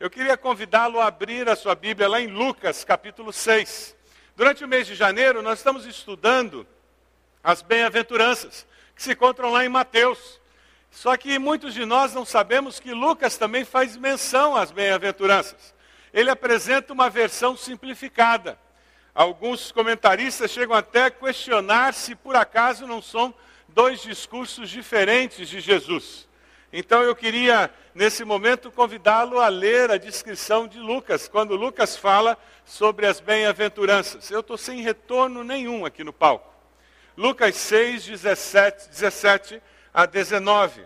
Eu queria convidá-lo a abrir a sua Bíblia lá em Lucas, capítulo 6. Durante o mês de janeiro, nós estamos estudando as bem-aventuranças, que se encontram lá em Mateus. Só que muitos de nós não sabemos que Lucas também faz menção às bem-aventuranças. Ele apresenta uma versão simplificada. Alguns comentaristas chegam até a questionar se por acaso não são dois discursos diferentes de Jesus. Então eu queria, nesse momento, convidá-lo a ler a descrição de Lucas, quando Lucas fala sobre as bem-aventuranças. Eu estou sem retorno nenhum aqui no palco. Lucas 6, 17, 17 a 19.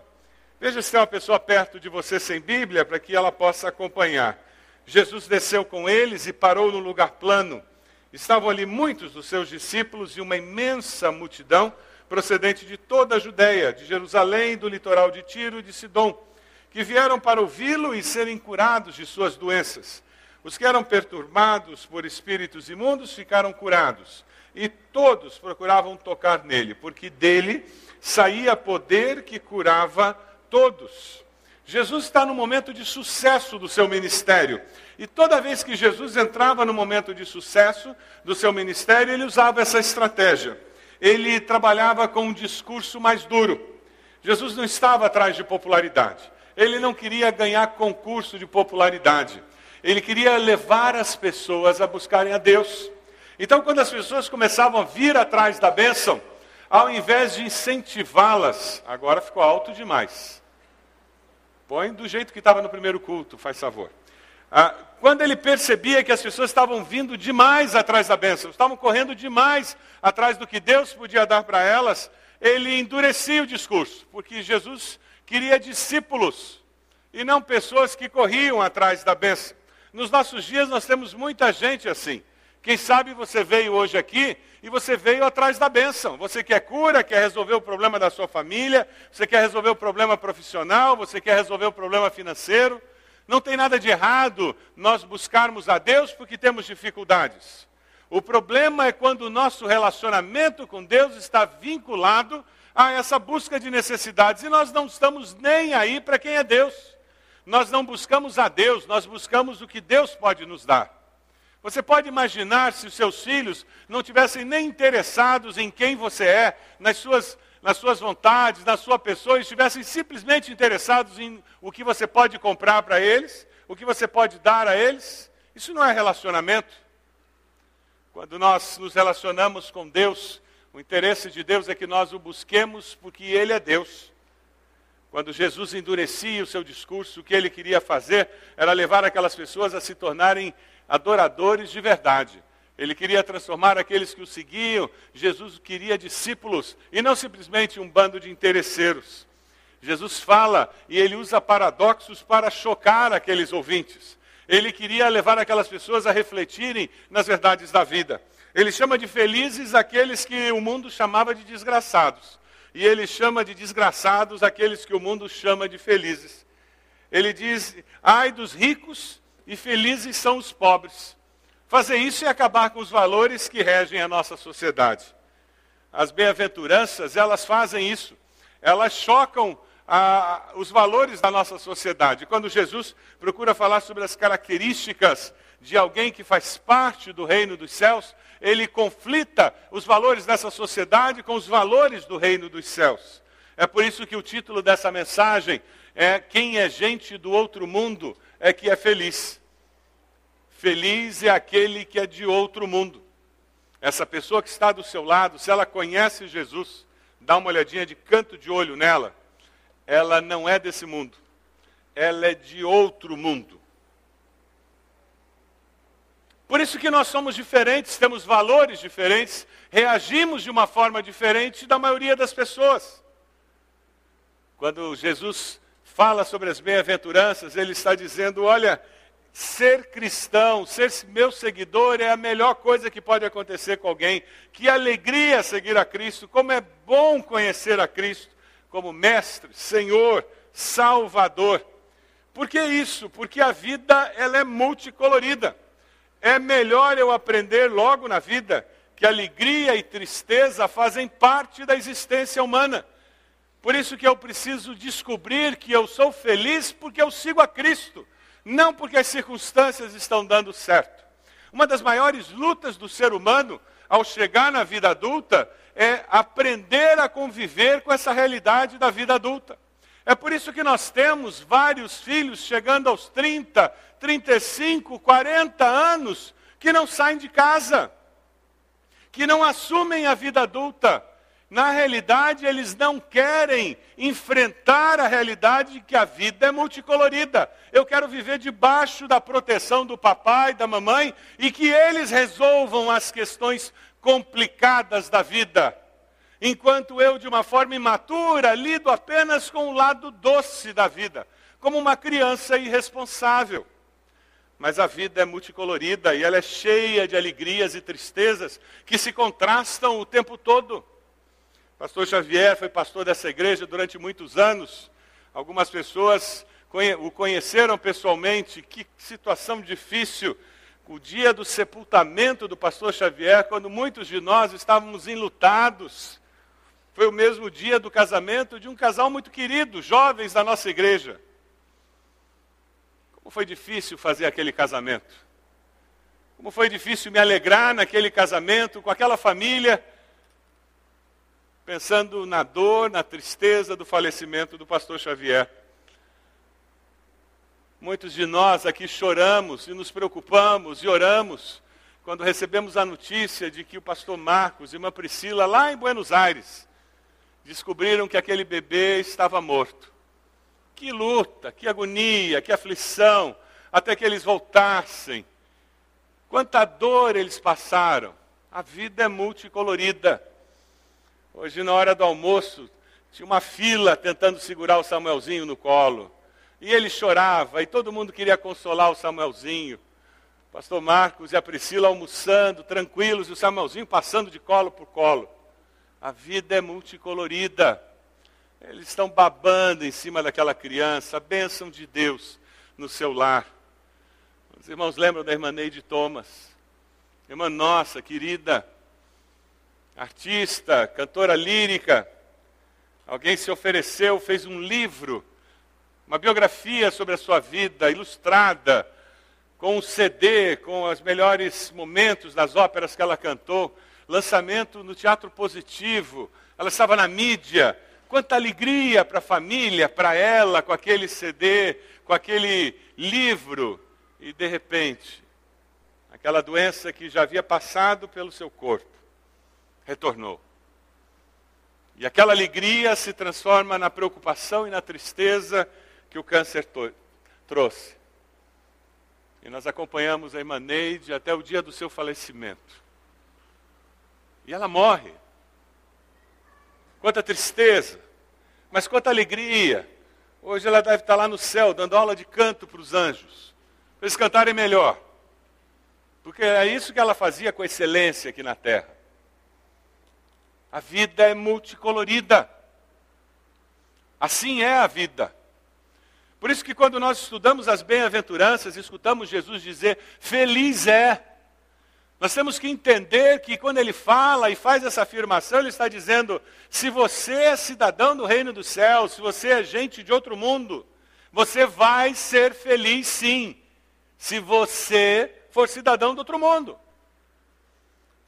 Veja se tem uma pessoa perto de você sem Bíblia, para que ela possa acompanhar. Jesus desceu com eles e parou no lugar plano. Estavam ali muitos dos seus discípulos e uma imensa multidão procedente de toda a Judéia, de Jerusalém, do litoral de Tiro e de Sidom, que vieram para ouvi-lo e serem curados de suas doenças. Os que eram perturbados por espíritos imundos ficaram curados, e todos procuravam tocar nele, porque dele saía poder que curava todos. Jesus está no momento de sucesso do seu ministério. E toda vez que Jesus entrava no momento de sucesso do seu ministério, ele usava essa estratégia. Ele trabalhava com um discurso mais duro. Jesus não estava atrás de popularidade. Ele não queria ganhar concurso de popularidade. Ele queria levar as pessoas a buscarem a Deus. Então, quando as pessoas começavam a vir atrás da bênção, ao invés de incentivá-las, agora ficou alto demais. Põe do jeito que estava no primeiro culto, faz favor. Ah, quando ele percebia que as pessoas estavam vindo demais atrás da bênção, estavam correndo demais atrás do que Deus podia dar para elas, ele endurecia o discurso, porque Jesus queria discípulos e não pessoas que corriam atrás da bênção. Nos nossos dias nós temos muita gente assim. Quem sabe você veio hoje aqui e você veio atrás da bênção. Você quer cura, quer resolver o problema da sua família, você quer resolver o problema profissional, você quer resolver o problema financeiro. Não tem nada de errado nós buscarmos a Deus porque temos dificuldades. O problema é quando o nosso relacionamento com Deus está vinculado a essa busca de necessidades e nós não estamos nem aí para quem é Deus. Nós não buscamos a Deus, nós buscamos o que Deus pode nos dar. Você pode imaginar se os seus filhos não tivessem nem interessados em quem você é, nas suas nas suas vontades, na sua pessoa, e estivessem simplesmente interessados em o que você pode comprar para eles, o que você pode dar a eles, isso não é relacionamento. Quando nós nos relacionamos com Deus, o interesse de Deus é que nós o busquemos porque Ele é Deus. Quando Jesus endurecia o seu discurso, o que ele queria fazer era levar aquelas pessoas a se tornarem adoradores de verdade. Ele queria transformar aqueles que o seguiam. Jesus queria discípulos e não simplesmente um bando de interesseiros. Jesus fala e ele usa paradoxos para chocar aqueles ouvintes. Ele queria levar aquelas pessoas a refletirem nas verdades da vida. Ele chama de felizes aqueles que o mundo chamava de desgraçados. E ele chama de desgraçados aqueles que o mundo chama de felizes. Ele diz: ai dos ricos e felizes são os pobres. Fazer isso é acabar com os valores que regem a nossa sociedade. As bem-aventuranças, elas fazem isso. Elas chocam a, os valores da nossa sociedade. Quando Jesus procura falar sobre as características de alguém que faz parte do reino dos céus, ele conflita os valores dessa sociedade com os valores do reino dos céus. É por isso que o título dessa mensagem é Quem é gente do outro mundo é que é feliz. Feliz é aquele que é de outro mundo. Essa pessoa que está do seu lado, se ela conhece Jesus, dá uma olhadinha de canto de olho nela, ela não é desse mundo. Ela é de outro mundo. Por isso que nós somos diferentes, temos valores diferentes, reagimos de uma forma diferente da maioria das pessoas. Quando Jesus fala sobre as bem-aventuranças, ele está dizendo: olha, Ser cristão, ser meu seguidor é a melhor coisa que pode acontecer com alguém. Que alegria seguir a Cristo, como é bom conhecer a Cristo como mestre, Senhor, Salvador. Por que isso? Porque a vida ela é multicolorida. É melhor eu aprender logo na vida que alegria e tristeza fazem parte da existência humana. Por isso que eu preciso descobrir que eu sou feliz porque eu sigo a Cristo não porque as circunstâncias estão dando certo. Uma das maiores lutas do ser humano ao chegar na vida adulta é aprender a conviver com essa realidade da vida adulta. É por isso que nós temos vários filhos chegando aos 30, 35, 40 anos que não saem de casa, que não assumem a vida adulta. Na realidade, eles não querem enfrentar a realidade de que a vida é multicolorida. Eu quero viver debaixo da proteção do papai, da mamãe e que eles resolvam as questões complicadas da vida. Enquanto eu, de uma forma imatura, lido apenas com o lado doce da vida, como uma criança irresponsável. Mas a vida é multicolorida e ela é cheia de alegrias e tristezas que se contrastam o tempo todo. Pastor Xavier foi pastor dessa igreja durante muitos anos. Algumas pessoas o conheceram pessoalmente. Que situação difícil o dia do sepultamento do pastor Xavier, quando muitos de nós estávamos enlutados. Foi o mesmo dia do casamento de um casal muito querido, jovens da nossa igreja. Como foi difícil fazer aquele casamento. Como foi difícil me alegrar naquele casamento, com aquela família, pensando na dor, na tristeza do falecimento do pastor Xavier. Muitos de nós aqui choramos e nos preocupamos e oramos quando recebemos a notícia de que o pastor Marcos e uma Priscila, lá em Buenos Aires, descobriram que aquele bebê estava morto. Que luta, que agonia, que aflição, até que eles voltassem. Quanta dor eles passaram. A vida é multicolorida. Hoje, na hora do almoço, tinha uma fila tentando segurar o Samuelzinho no colo. E ele chorava, e todo mundo queria consolar o Samuelzinho. O pastor Marcos e a Priscila almoçando, tranquilos, e o Samuelzinho passando de colo por colo. A vida é multicolorida. Eles estão babando em cima daquela criança, a bênção de Deus no seu lar. Os irmãos lembram da irmã Neide Thomas? Irmã nossa, querida, artista, cantora lírica. Alguém se ofereceu, fez um livro uma biografia sobre a sua vida, ilustrada, com um CD, com os melhores momentos das óperas que ela cantou, lançamento no Teatro Positivo, ela estava na mídia. Quanta alegria para a família, para ela, com aquele CD, com aquele livro. E de repente, aquela doença que já havia passado pelo seu corpo, retornou. E aquela alegria se transforma na preocupação e na tristeza que o câncer trouxe. E nós acompanhamos a irmã Neide até o dia do seu falecimento. E ela morre. Quanta tristeza, mas quanta alegria. Hoje ela deve estar lá no céu, dando aula de canto para os anjos, para eles cantarem melhor. Porque é isso que ela fazia com excelência aqui na terra. A vida é multicolorida. Assim é a vida. Por isso que quando nós estudamos as bem-aventuranças, escutamos Jesus dizer: Feliz é. Nós temos que entender que quando ele fala e faz essa afirmação, ele está dizendo: se você é cidadão do reino dos céus, se você é gente de outro mundo, você vai ser feliz sim, se você for cidadão do outro mundo.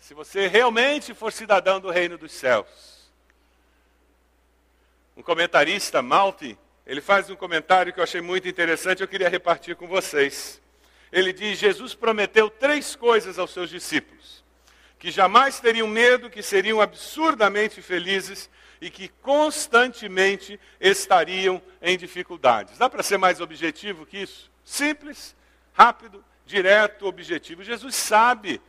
Se você realmente for cidadão do reino dos céus. Um comentarista, Malte, ele faz um comentário que eu achei muito interessante, eu queria repartir com vocês. Ele diz: Jesus prometeu três coisas aos seus discípulos: que jamais teriam medo, que seriam absurdamente felizes e que constantemente estariam em dificuldades. Dá para ser mais objetivo que isso? Simples, rápido, direto, objetivo. Jesus sabe,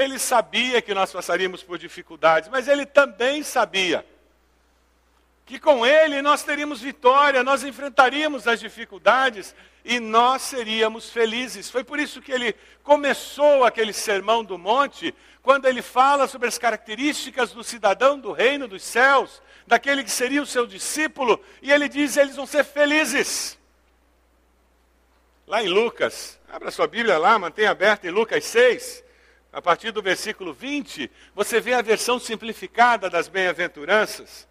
ele sabia que nós passaríamos por dificuldades, mas ele também sabia que com Ele nós teríamos vitória, nós enfrentaríamos as dificuldades e nós seríamos felizes. Foi por isso que ele começou aquele sermão do monte, quando ele fala sobre as características do cidadão do reino dos céus, daquele que seria o seu discípulo, e ele diz: eles vão ser felizes. Lá em Lucas, abra sua Bíblia lá, mantenha aberta em Lucas 6, a partir do versículo 20, você vê a versão simplificada das bem-aventuranças.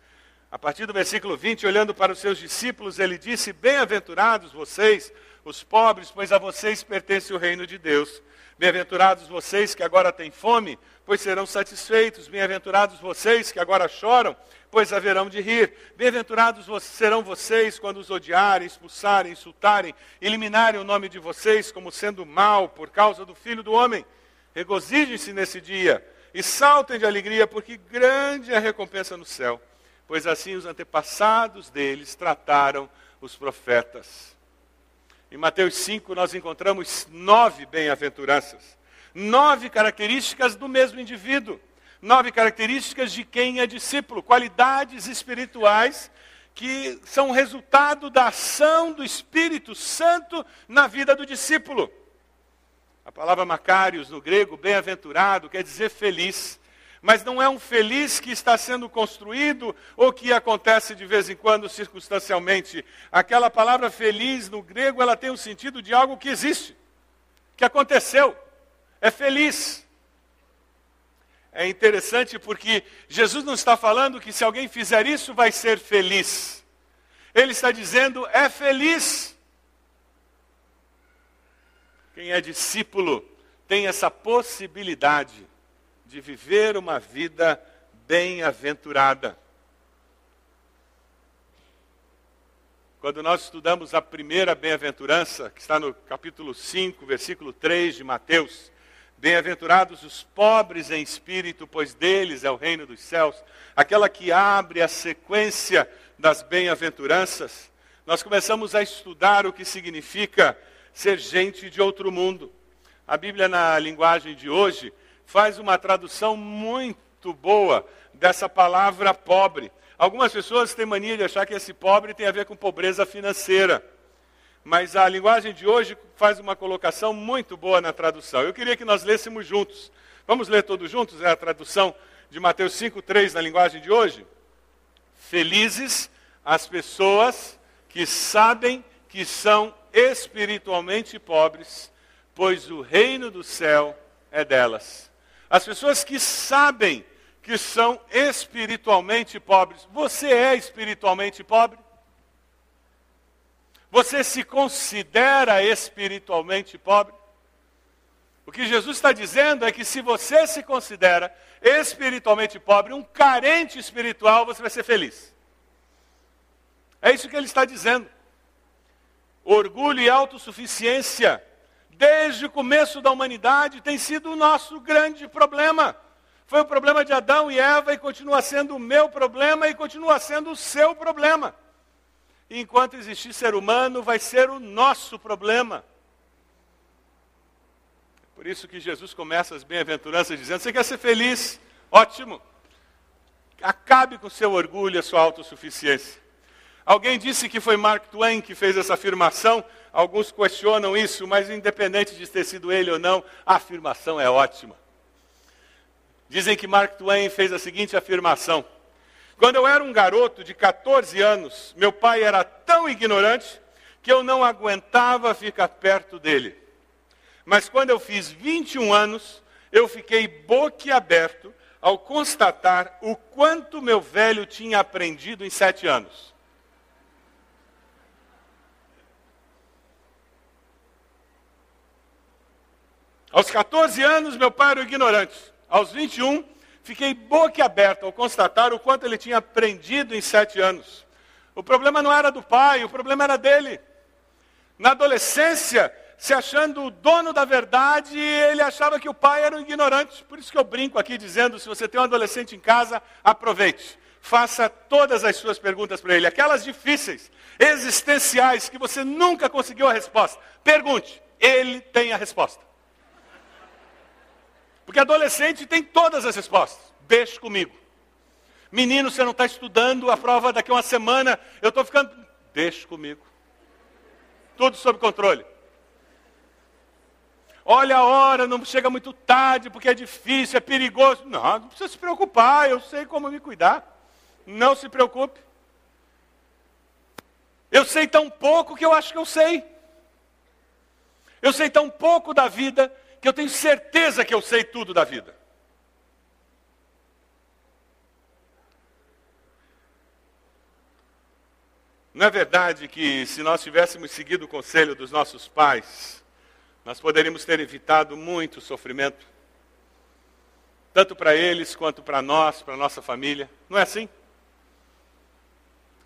A partir do versículo 20, olhando para os seus discípulos, ele disse: Bem-aventurados vocês, os pobres, pois a vocês pertence o reino de Deus. Bem-aventurados vocês que agora têm fome, pois serão satisfeitos. Bem-aventurados vocês que agora choram, pois haverão de rir. Bem-aventurados serão vocês quando os odiarem, expulsarem, insultarem, eliminarem o nome de vocês como sendo mal por causa do Filho do Homem. Regozijem-se nesse dia e saltem de alegria, porque grande é a recompensa no céu, pois assim os antepassados deles trataram os profetas. Em Mateus 5, nós encontramos nove bem-aventuranças, nove características do mesmo indivíduo, nove características de quem é discípulo, qualidades espirituais que são resultado da ação do Espírito Santo na vida do discípulo. A palavra Macários no grego, bem-aventurado, quer dizer feliz. Mas não é um feliz que está sendo construído ou que acontece de vez em quando circunstancialmente. Aquela palavra feliz no grego, ela tem o sentido de algo que existe, que aconteceu. É feliz. É interessante porque Jesus não está falando que se alguém fizer isso vai ser feliz. Ele está dizendo é feliz. Quem é discípulo tem essa possibilidade de viver uma vida bem-aventurada. Quando nós estudamos a primeira bem-aventurança, que está no capítulo 5, versículo 3 de Mateus, Bem-aventurados os pobres em espírito, pois deles é o reino dos céus. Aquela que abre a sequência das bem-aventuranças, nós começamos a estudar o que significa ser gente de outro mundo. A Bíblia, na linguagem de hoje, faz uma tradução muito boa dessa palavra pobre. Algumas pessoas têm mania de achar que esse pobre tem a ver com pobreza financeira. Mas a linguagem de hoje faz uma colocação muito boa na tradução. Eu queria que nós lêssemos juntos. Vamos ler todos juntos? É a tradução de Mateus 5,3 na linguagem de hoje? Felizes as pessoas que sabem que são espiritualmente pobres, pois o reino do céu é delas. As pessoas que sabem que são espiritualmente pobres. Você é espiritualmente pobre? Você se considera espiritualmente pobre? O que Jesus está dizendo é que se você se considera espiritualmente pobre, um carente espiritual, você vai ser feliz. É isso que ele está dizendo. Orgulho e autossuficiência, desde o começo da humanidade, tem sido o nosso grande problema. Foi o problema de Adão e Eva e continua sendo o meu problema e continua sendo o seu problema. Enquanto existir ser humano, vai ser o nosso problema. Por isso que Jesus começa as bem-aventuranças dizendo: Você quer ser feliz? Ótimo. Acabe com seu orgulho e a sua autossuficiência. Alguém disse que foi Mark Twain que fez essa afirmação. Alguns questionam isso, mas independente de ter sido ele ou não, a afirmação é ótima. Dizem que Mark Twain fez a seguinte afirmação: Quando eu era um garoto de 14 anos, meu pai era tão ignorante que eu não aguentava ficar perto dele. Mas quando eu fiz 21 anos, eu fiquei boquiaberto ao constatar o quanto meu velho tinha aprendido em sete anos. Aos 14 anos, meu pai era ignorante. Aos 21, fiquei boquiaberto ao constatar o quanto ele tinha aprendido em sete anos. O problema não era do pai, o problema era dele. Na adolescência, se achando o dono da verdade, ele achava que o pai era um ignorante. Por isso que eu brinco aqui dizendo: se você tem um adolescente em casa, aproveite. Faça todas as suas perguntas para ele, aquelas difíceis, existenciais, que você nunca conseguiu a resposta. Pergunte, ele tem a resposta. Porque adolescente tem todas as respostas. Deixe comigo. Menino, você não está estudando a prova daqui a uma semana. Eu estou ficando. Deixe comigo. Tudo sob controle. Olha a hora, não chega muito tarde, porque é difícil, é perigoso. Não, não precisa se preocupar, eu sei como me cuidar. Não se preocupe. Eu sei tão pouco que eu acho que eu sei. Eu sei tão pouco da vida que eu tenho certeza que eu sei tudo da vida. Não é verdade que se nós tivéssemos seguido o conselho dos nossos pais, nós poderíamos ter evitado muito sofrimento? Tanto para eles quanto para nós, para nossa família. Não é assim?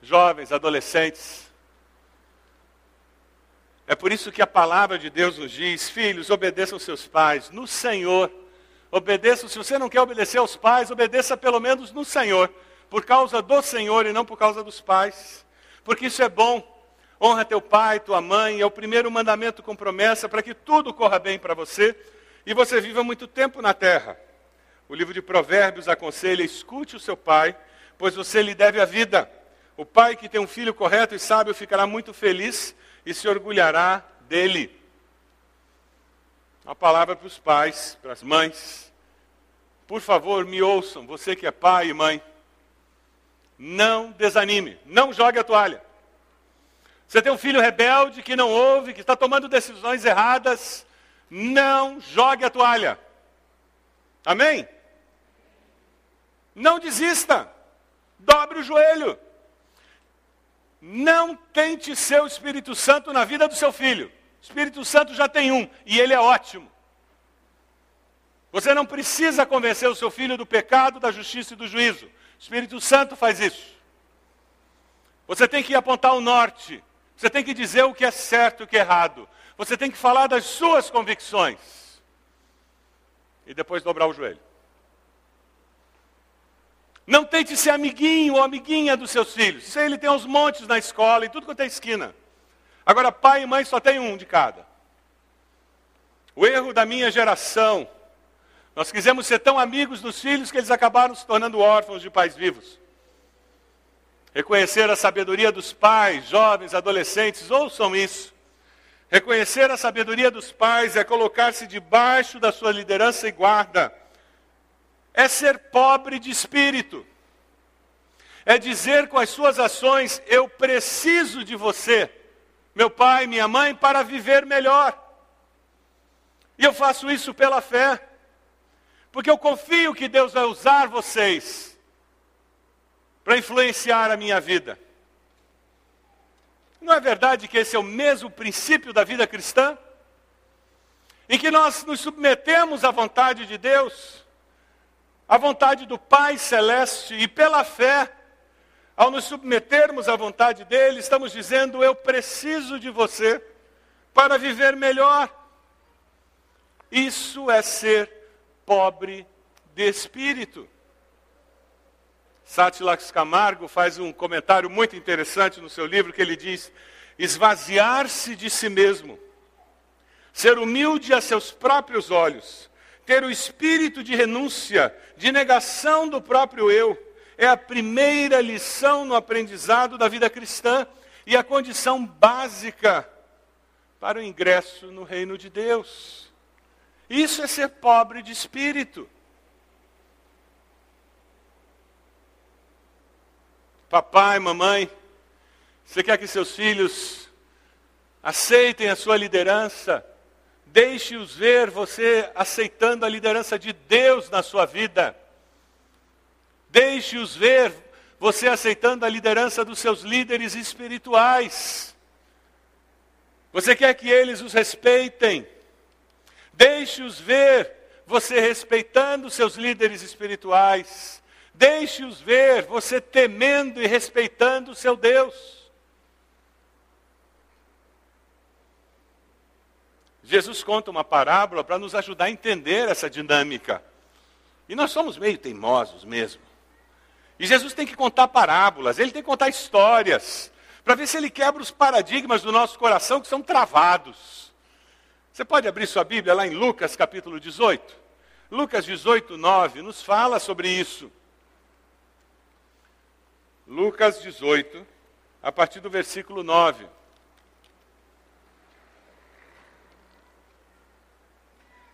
Jovens, adolescentes. É por isso que a palavra de Deus nos diz: filhos, obedeçam seus pais no Senhor. Obedeçam, se você não quer obedecer aos pais, obedeça pelo menos no Senhor, por causa do Senhor e não por causa dos pais. Porque isso é bom. Honra teu pai, tua mãe, é o primeiro mandamento com promessa para que tudo corra bem para você e você viva muito tempo na terra. O livro de Provérbios aconselha: escute o seu pai, pois você lhe deve a vida. O pai que tem um filho correto e sábio ficará muito feliz e se orgulhará dele. Uma palavra para os pais, para as mães. Por favor, me ouçam, você que é pai e mãe. Não desanime, não jogue a toalha. Você tem um filho rebelde que não ouve, que está tomando decisões erradas, não jogue a toalha. Amém? Não desista. Dobre o joelho. Não tente ser o Espírito Santo na vida do seu filho. O Espírito Santo já tem um e ele é ótimo. Você não precisa convencer o seu filho do pecado, da justiça e do juízo. O Espírito Santo faz isso. Você tem que apontar o norte. Você tem que dizer o que é certo e o que é errado. Você tem que falar das suas convicções. E depois dobrar o joelho. Não tente ser amiguinho ou amiguinha dos seus filhos. Aí ele tem uns montes na escola, e tudo quanto é esquina. Agora, pai e mãe só tem um de cada. O erro da minha geração, nós quisemos ser tão amigos dos filhos que eles acabaram se tornando órfãos de pais vivos. Reconhecer a sabedoria dos pais, jovens, adolescentes, ouçam isso. Reconhecer a sabedoria dos pais é colocar-se debaixo da sua liderança e guarda é ser pobre de espírito. É dizer com as suas ações: eu preciso de você, meu pai, minha mãe, para viver melhor. E eu faço isso pela fé, porque eu confio que Deus vai usar vocês para influenciar a minha vida. Não é verdade que esse é o mesmo princípio da vida cristã? Em que nós nos submetemos à vontade de Deus? A vontade do Pai Celeste e pela fé, ao nos submetermos à vontade dele, estamos dizendo: Eu preciso de você para viver melhor. Isso é ser pobre de espírito. Satilax Camargo faz um comentário muito interessante no seu livro que ele diz: esvaziar-se de si mesmo, ser humilde a seus próprios olhos, ter o espírito de renúncia, de negação do próprio eu, é a primeira lição no aprendizado da vida cristã e a condição básica para o ingresso no reino de Deus. Isso é ser pobre de espírito. Papai, mamãe, você quer que seus filhos aceitem a sua liderança? Deixe-os ver você aceitando a liderança de Deus na sua vida. Deixe-os ver você aceitando a liderança dos seus líderes espirituais. Você quer que eles os respeitem? Deixe-os ver você respeitando seus líderes espirituais. Deixe-os ver você temendo e respeitando o seu Deus. Jesus conta uma parábola para nos ajudar a entender essa dinâmica. E nós somos meio teimosos mesmo. E Jesus tem que contar parábolas, ele tem que contar histórias, para ver se ele quebra os paradigmas do nosso coração que são travados. Você pode abrir sua Bíblia lá em Lucas capítulo 18? Lucas 18, 9 nos fala sobre isso. Lucas 18, a partir do versículo 9.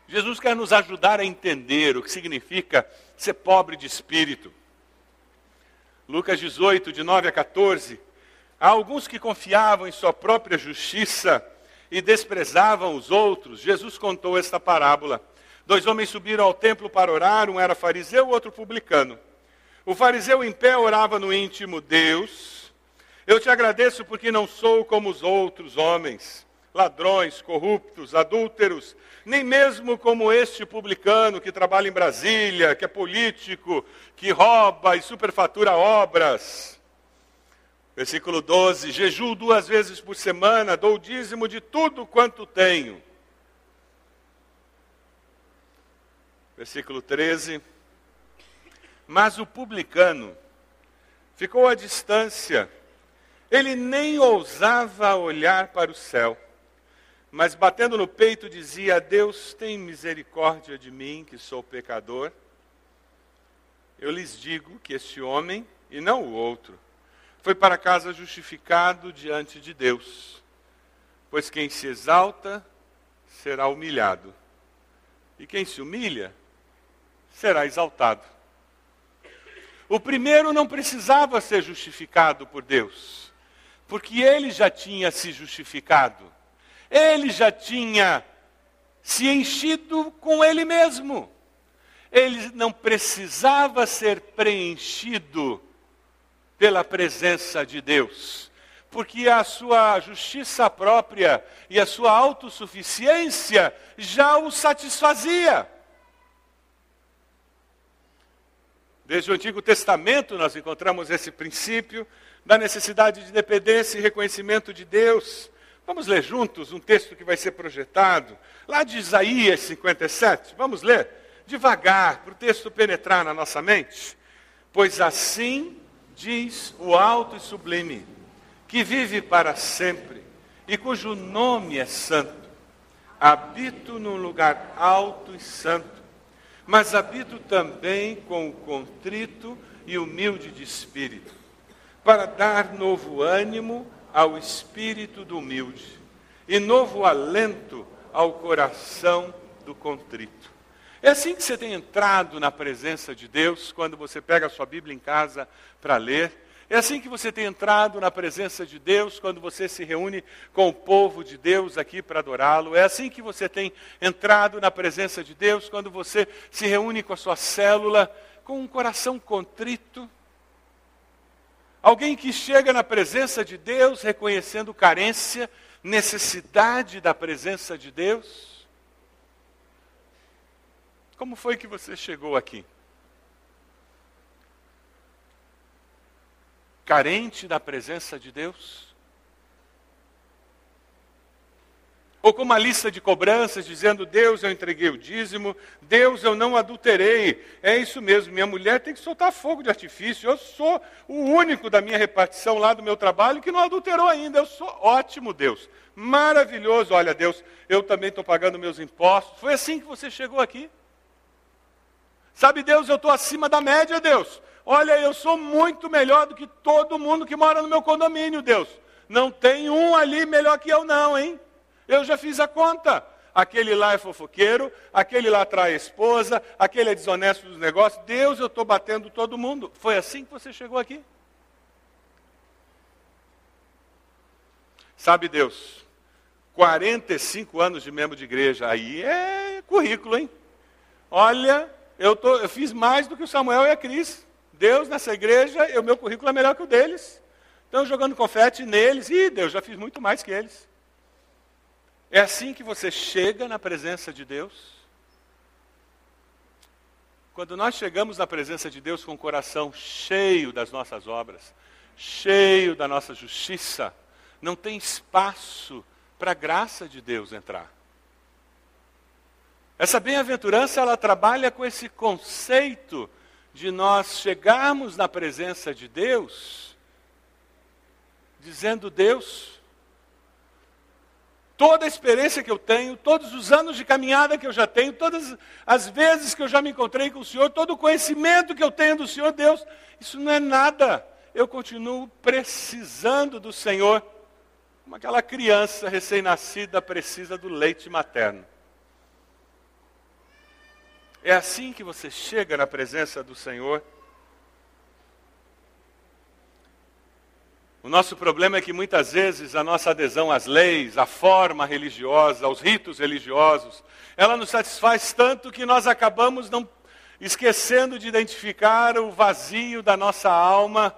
Jesus quer nos ajudar a entender o que significa ser pobre de espírito. Lucas 18, de 9 a 14. Há alguns que confiavam em sua própria justiça e desprezavam os outros. Jesus contou esta parábola. Dois homens subiram ao templo para orar, um era fariseu, o outro publicano. O fariseu em pé orava no íntimo: Deus, Eu te agradeço porque não sou como os outros homens, ladrões, corruptos, adúlteros, nem mesmo como este publicano que trabalha em Brasília, que é político, que rouba e superfatura obras. Versículo 12: Jejuo duas vezes por semana, dou o dízimo de tudo quanto tenho. Versículo 13: Mas o publicano ficou à distância, ele nem ousava olhar para o céu mas batendo no peito dizia: Deus tem misericórdia de mim, que sou pecador. Eu lhes digo que este homem, e não o outro, foi para casa justificado diante de Deus. Pois quem se exalta será humilhado, e quem se humilha será exaltado. O primeiro não precisava ser justificado por Deus, porque ele já tinha se justificado. Ele já tinha se enchido com ele mesmo. Ele não precisava ser preenchido pela presença de Deus, porque a sua justiça própria e a sua autossuficiência já o satisfazia. Desde o Antigo Testamento nós encontramos esse princípio da necessidade de dependência e reconhecimento de Deus. Vamos ler juntos um texto que vai ser projetado, lá de Isaías 57. Vamos ler devagar, para o texto penetrar na nossa mente. Pois assim diz o alto e sublime, que vive para sempre e cujo nome é santo. Habito num lugar alto e santo, mas habito também com o contrito e humilde de espírito, para dar novo ânimo ao espírito do humilde e novo alento ao coração do contrito. É assim que você tem entrado na presença de Deus quando você pega a sua Bíblia em casa para ler. É assim que você tem entrado na presença de Deus quando você se reúne com o povo de Deus aqui para adorá-lo. É assim que você tem entrado na presença de Deus quando você se reúne com a sua célula com um coração contrito, Alguém que chega na presença de Deus reconhecendo carência, necessidade da presença de Deus. Como foi que você chegou aqui? Carente da presença de Deus? Ou com uma lista de cobranças dizendo: Deus, eu entreguei o dízimo, Deus, eu não adulterei. É isso mesmo, minha mulher tem que soltar fogo de artifício. Eu sou o único da minha repartição lá do meu trabalho que não adulterou ainda. Eu sou ótimo, Deus. Maravilhoso. Olha, Deus, eu também estou pagando meus impostos. Foi assim que você chegou aqui. Sabe, Deus, eu estou acima da média, Deus. Olha, eu sou muito melhor do que todo mundo que mora no meu condomínio, Deus. Não tem um ali melhor que eu, não, hein? Eu já fiz a conta. Aquele lá é fofoqueiro, aquele lá trai a esposa, aquele é desonesto dos negócios. Deus, eu estou batendo todo mundo. Foi assim que você chegou aqui? Sabe Deus, 45 anos de membro de igreja, aí é currículo, hein? Olha, eu, tô, eu fiz mais do que o Samuel e a Cris. Deus, nessa igreja, o meu currículo é melhor que o deles. Estão jogando confete neles. e Deus, já fiz muito mais que eles. É assim que você chega na presença de Deus? Quando nós chegamos na presença de Deus com o coração cheio das nossas obras, cheio da nossa justiça, não tem espaço para a graça de Deus entrar. Essa bem-aventurança, ela trabalha com esse conceito de nós chegarmos na presença de Deus, dizendo: Deus, toda a experiência que eu tenho, todos os anos de caminhada que eu já tenho, todas as vezes que eu já me encontrei com o Senhor, todo o conhecimento que eu tenho do Senhor, Deus, isso não é nada. Eu continuo precisando do Senhor, como aquela criança recém-nascida precisa do leite materno. É assim que você chega na presença do Senhor. O nosso problema é que muitas vezes a nossa adesão às leis, à forma religiosa, aos ritos religiosos, ela nos satisfaz tanto que nós acabamos não esquecendo de identificar o vazio da nossa alma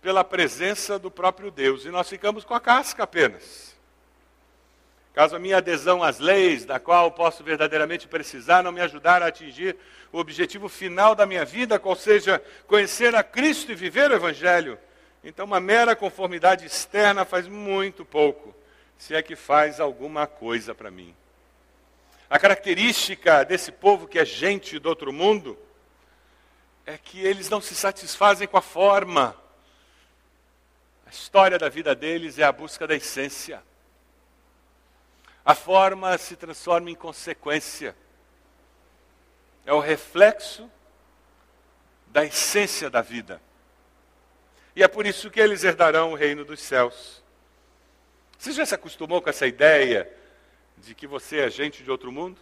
pela presença do próprio Deus e nós ficamos com a casca apenas. Caso a minha adesão às leis, da qual posso verdadeiramente precisar, não me ajudar a atingir o objetivo final da minha vida, qual seja conhecer a Cristo e viver o Evangelho, então uma mera conformidade externa faz muito pouco, se é que faz alguma coisa para mim. A característica desse povo que é gente do outro mundo é que eles não se satisfazem com a forma. A história da vida deles é a busca da essência. A forma se transforma em consequência. É o reflexo da essência da vida. E é por isso que eles herdarão o reino dos céus. Você já se acostumou com essa ideia de que você é gente de outro mundo?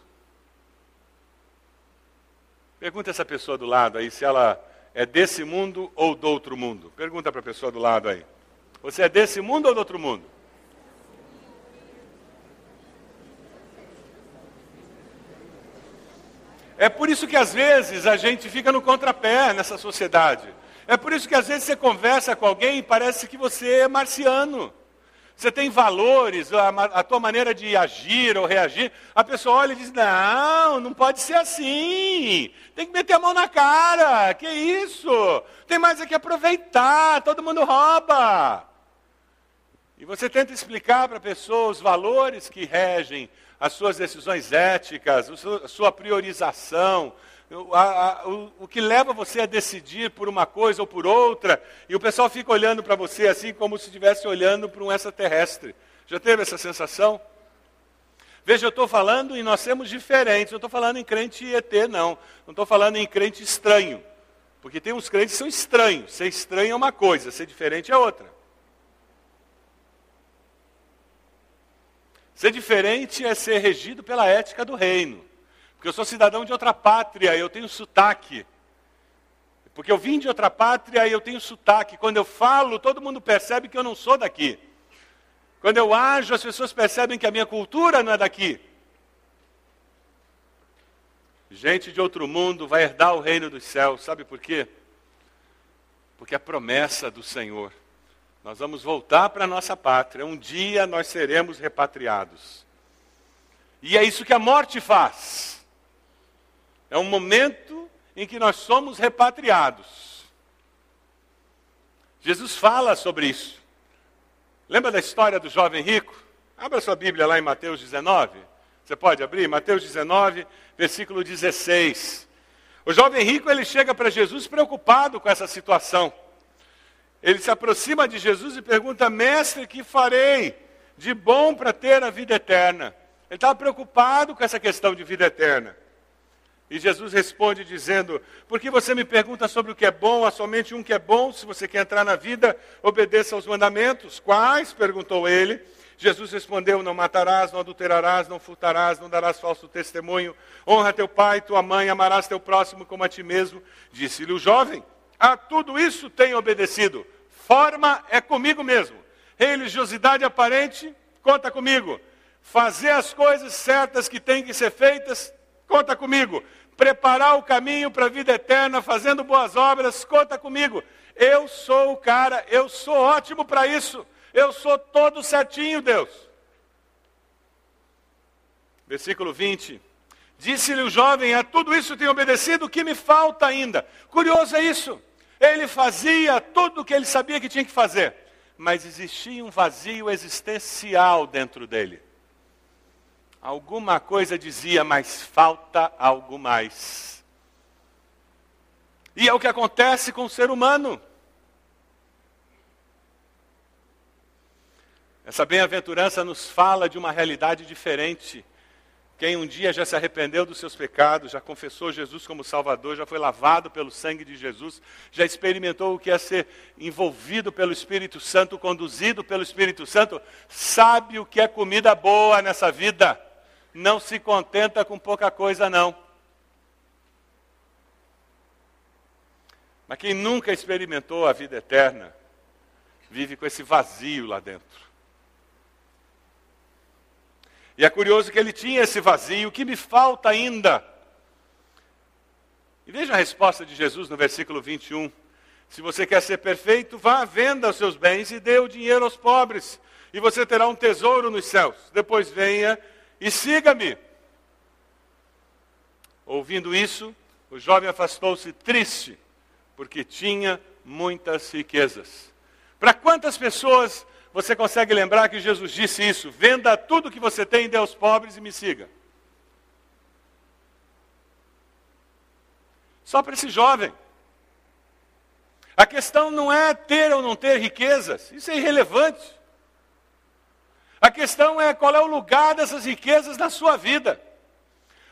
Pergunta essa pessoa do lado aí se ela é desse mundo ou do outro mundo. Pergunta para a pessoa do lado aí. Você é desse mundo ou do outro mundo? É por isso que às vezes a gente fica no contrapé nessa sociedade. É por isso que às vezes você conversa com alguém e parece que você é marciano. Você tem valores, a, a, tua maneira de agir ou reagir. A pessoa olha e diz: Não, não pode ser assim. Tem que meter a mão na cara. Que isso? Tem mais é que aproveitar. Todo mundo rouba. E você tenta explicar para a pessoa os valores que regem as suas decisões éticas, a sua priorização, a, a, o, o, que leva você a decidir por uma coisa ou por outra, e o pessoal fica olhando para você assim como se estivesse olhando para um extraterrestre. Já teve essa sensação? Veja, eu estou falando e nós temos diferentes, não estou falando em crente ET, não. Não estou falando em crente estranho. Porque tem uns crentes que são estranhos. Ser estranho é uma coisa, ser diferente é outra. Ser diferente é ser regido pela ética do reino. Porque eu sou cidadão de outra pátria, eu tenho sotaque. Porque eu vim de outra pátria e eu tenho sotaque. Quando eu falo, todo mundo percebe que eu não sou daqui. Quando eu ajo, as pessoas percebem que a minha cultura não é daqui. Gente de outro mundo vai herdar o reino dos céus. Sabe por quê? Porque é promessa do Senhor. Nós vamos voltar para a nossa pátria. Um dia nós seremos repatriados. E é isso que a morte faz. É um momento em que nós somos repatriados. Jesus fala sobre isso. Lembra da história do jovem rico? Abra sua Bíblia lá em Mateus 19. Você pode abrir? Mateus 19, versículo 16. O jovem rico ele chega para Jesus preocupado com essa situação. Ele se aproxima de Jesus e pergunta: Mestre, que farei de bom para ter a vida eterna? Ele estava preocupado com essa questão de vida eterna. E Jesus responde dizendo: Por que você me pergunta sobre o que é bom? Há somente um que é bom. Se você quer entrar na vida, obedeça aos mandamentos. Quais? perguntou ele. Jesus respondeu: Não matarás, não adulterarás, não furtarás, não darás falso testemunho. Honra teu pai e tua mãe, amarás teu próximo como a ti mesmo. Disse-lhe o jovem: A tudo isso tenho obedecido. Forma é comigo mesmo. Religiosidade aparente, conta comigo. Fazer as coisas certas que têm que ser feitas, conta comigo. Preparar o caminho para a vida eterna, fazendo boas obras, conta comigo. Eu sou o cara, eu sou ótimo para isso. Eu sou todo certinho, Deus. Versículo 20. Disse-lhe o jovem: A tudo isso tenho obedecido, o que me falta ainda? Curioso é isso. Ele fazia tudo o que ele sabia que tinha que fazer, mas existia um vazio existencial dentro dele. Alguma coisa dizia, mas falta algo mais. E é o que acontece com o ser humano. Essa bem-aventurança nos fala de uma realidade diferente quem um dia já se arrependeu dos seus pecados, já confessou Jesus como Salvador, já foi lavado pelo sangue de Jesus, já experimentou o que é ser envolvido pelo Espírito Santo, conduzido pelo Espírito Santo, sabe o que é comida boa nessa vida. Não se contenta com pouca coisa, não. Mas quem nunca experimentou a vida eterna, vive com esse vazio lá dentro. E é curioso que ele tinha esse vazio, o que me falta ainda? E veja a resposta de Jesus no versículo 21. Se você quer ser perfeito, vá, venda os seus bens e dê o dinheiro aos pobres, e você terá um tesouro nos céus. Depois venha e siga-me. Ouvindo isso, o jovem afastou-se triste, porque tinha muitas riquezas. Para quantas pessoas você consegue lembrar que Jesus disse isso? Venda tudo que você tem, dê aos pobres e me siga. Só para esse jovem. A questão não é ter ou não ter riquezas, isso é irrelevante. A questão é qual é o lugar dessas riquezas na sua vida.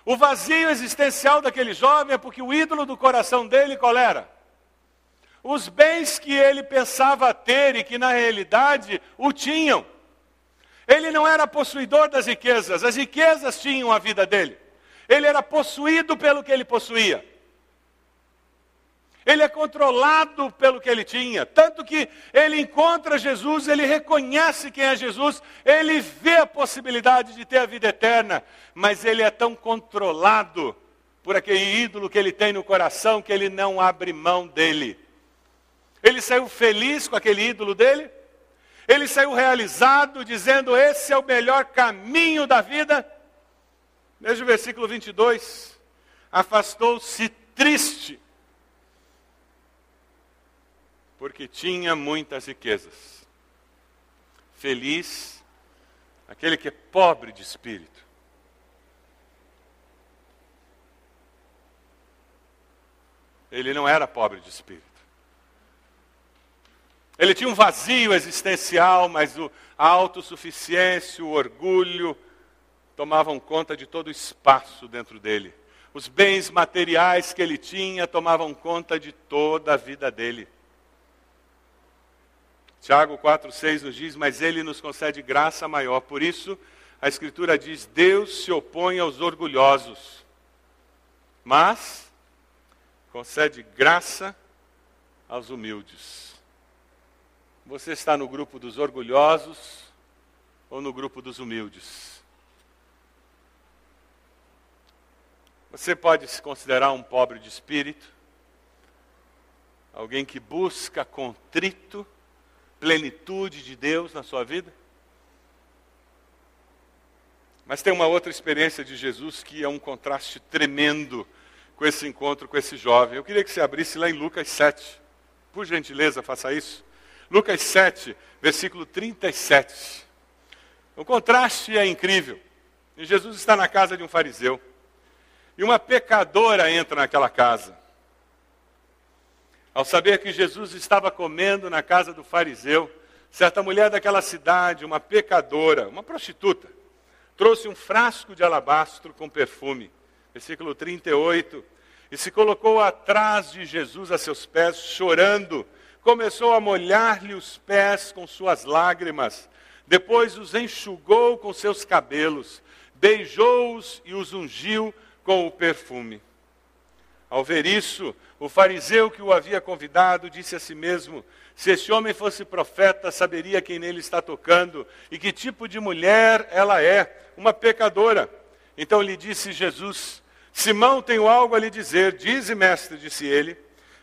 O vazio existencial daquele jovem é porque o ídolo do coração dele qual era? Os bens que ele pensava ter e que na realidade o tinham. Ele não era possuidor das riquezas, as riquezas tinham a vida dele. Ele era possuído pelo que ele possuía. Ele é controlado pelo que ele tinha. Tanto que ele encontra Jesus, ele reconhece quem é Jesus, ele vê a possibilidade de ter a vida eterna, mas ele é tão controlado por aquele ídolo que ele tem no coração que ele não abre mão dele. Ele saiu feliz com aquele ídolo dele, ele saiu realizado, dizendo: Esse é o melhor caminho da vida. Veja o versículo 22. Afastou-se triste porque tinha muitas riquezas. Feliz aquele que é pobre de espírito. Ele não era pobre de espírito. Ele tinha um vazio existencial, mas o, a autossuficiência, o orgulho tomavam conta de todo o espaço dentro dele. Os bens materiais que ele tinha tomavam conta de toda a vida dele. Tiago 4,6 nos diz, mas ele nos concede graça maior. Por isso, a Escritura diz: Deus se opõe aos orgulhosos, mas concede graça aos humildes. Você está no grupo dos orgulhosos ou no grupo dos humildes? Você pode se considerar um pobre de espírito, alguém que busca contrito plenitude de Deus na sua vida? Mas tem uma outra experiência de Jesus que é um contraste tremendo com esse encontro com esse jovem. Eu queria que você abrisse lá em Lucas 7. Por gentileza, faça isso. Lucas 7, versículo 37. O contraste é incrível. Jesus está na casa de um fariseu. E uma pecadora entra naquela casa. Ao saber que Jesus estava comendo na casa do fariseu, certa mulher daquela cidade, uma pecadora, uma prostituta, trouxe um frasco de alabastro com perfume. Versículo 38. E se colocou atrás de Jesus a seus pés, chorando, começou a molhar-lhe os pés com suas lágrimas, depois os enxugou com seus cabelos, beijou-os e os ungiu com o perfume. Ao ver isso, o fariseu que o havia convidado disse a si mesmo: Se esse homem fosse profeta, saberia quem nele está tocando e que tipo de mulher ela é, uma pecadora. Então lhe disse Jesus: Simão, tenho algo a lhe dizer. Dize, mestre, disse ele.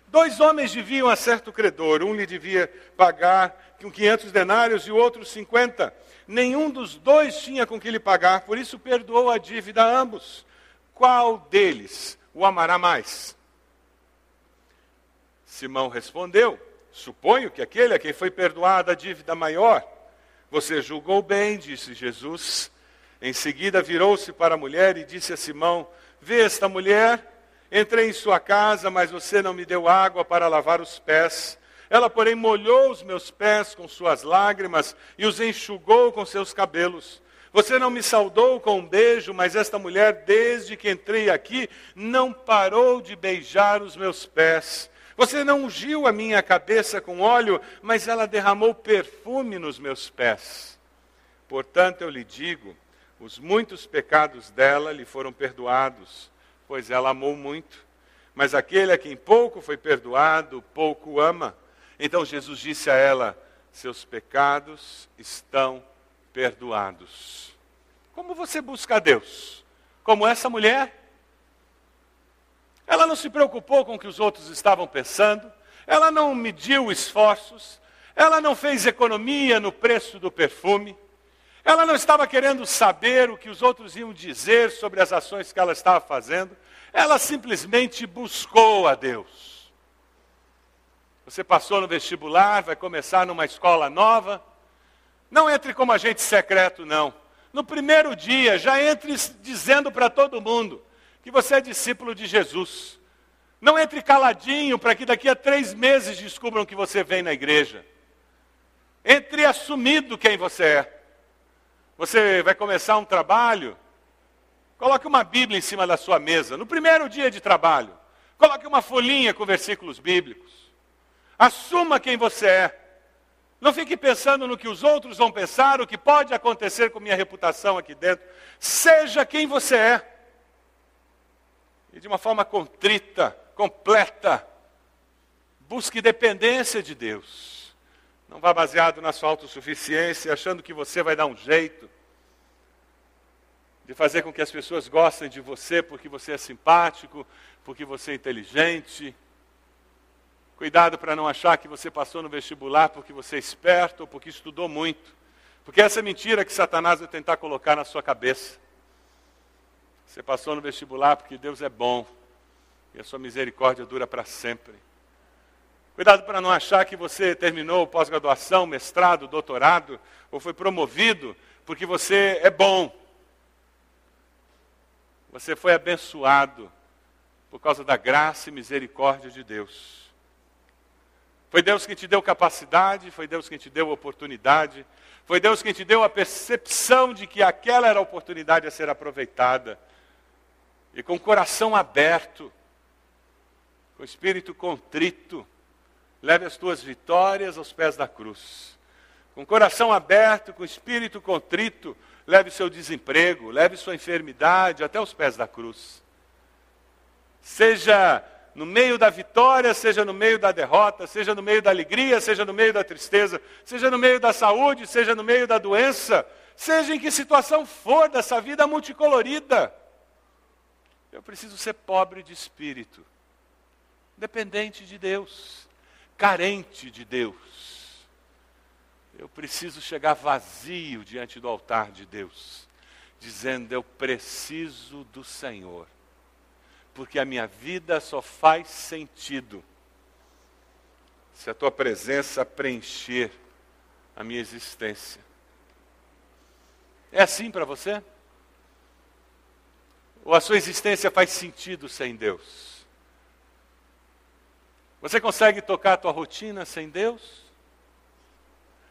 Dois homens deviam a certo credor. Um lhe devia pagar com 500 denários e o outro 50. Nenhum dos dois tinha com que lhe pagar, por isso perdoou a dívida a ambos. Qual deles o amará mais? Simão respondeu: Suponho que aquele a quem foi perdoada a dívida maior. Você julgou bem, disse Jesus. Em seguida virou-se para a mulher e disse a Simão: Vê esta mulher? Entrei em sua casa, mas você não me deu água para lavar os pés. Ela, porém, molhou os meus pés com suas lágrimas e os enxugou com seus cabelos. Você não me saudou com um beijo, mas esta mulher, desde que entrei aqui, não parou de beijar os meus pés. Você não ungiu a minha cabeça com óleo, mas ela derramou perfume nos meus pés. Portanto, eu lhe digo: os muitos pecados dela lhe foram perdoados, pois ela amou muito. Mas aquele a quem pouco foi perdoado, pouco ama. Então Jesus disse a ela: Seus pecados estão perdoados. Como você busca a Deus? Como essa mulher? Ela não se preocupou com o que os outros estavam pensando, ela não mediu esforços, ela não fez economia no preço do perfume, ela não estava querendo saber o que os outros iam dizer sobre as ações que ela estava fazendo, ela simplesmente buscou a Deus. Você passou no vestibular, vai começar numa escola nova. Não entre como agente secreto, não. No primeiro dia, já entre dizendo para todo mundo que você é discípulo de Jesus. Não entre caladinho para que daqui a três meses descubram que você vem na igreja. Entre assumido quem você é. Você vai começar um trabalho, coloque uma Bíblia em cima da sua mesa, no primeiro dia de trabalho. Coloque uma folhinha com versículos bíblicos. Assuma quem você é. Não fique pensando no que os outros vão pensar, o que pode acontecer com minha reputação aqui dentro. Seja quem você é. E de uma forma contrita, completa, busque dependência de Deus. Não vá baseado na sua autossuficiência, achando que você vai dar um jeito de fazer com que as pessoas gostem de você porque você é simpático, porque você é inteligente. Cuidado para não achar que você passou no vestibular porque você é esperto ou porque estudou muito. Porque essa é mentira que Satanás vai tentar colocar na sua cabeça. Você passou no vestibular porque Deus é bom e a sua misericórdia dura para sempre. Cuidado para não achar que você terminou pós-graduação, mestrado, doutorado, ou foi promovido porque você é bom. Você foi abençoado por causa da graça e misericórdia de Deus. Foi Deus quem te deu capacidade, foi Deus quem te deu oportunidade, foi Deus quem te deu a percepção de que aquela era a oportunidade a ser aproveitada. E com o coração aberto, com o espírito contrito, leve as tuas vitórias aos pés da cruz. Com o coração aberto, com o espírito contrito, leve seu desemprego, leve sua enfermidade até os pés da cruz. Seja no meio da vitória, seja no meio da derrota, seja no meio da alegria, seja no meio da tristeza, seja no meio da saúde, seja no meio da doença, seja em que situação for dessa vida multicolorida. Eu preciso ser pobre de espírito, dependente de Deus carente de Deus. Eu preciso chegar vazio diante do altar de Deus, dizendo: Eu preciso do Senhor, porque a minha vida só faz sentido se a tua presença preencher a minha existência. É assim para você? Ou a sua existência faz sentido sem Deus? Você consegue tocar a tua rotina sem Deus?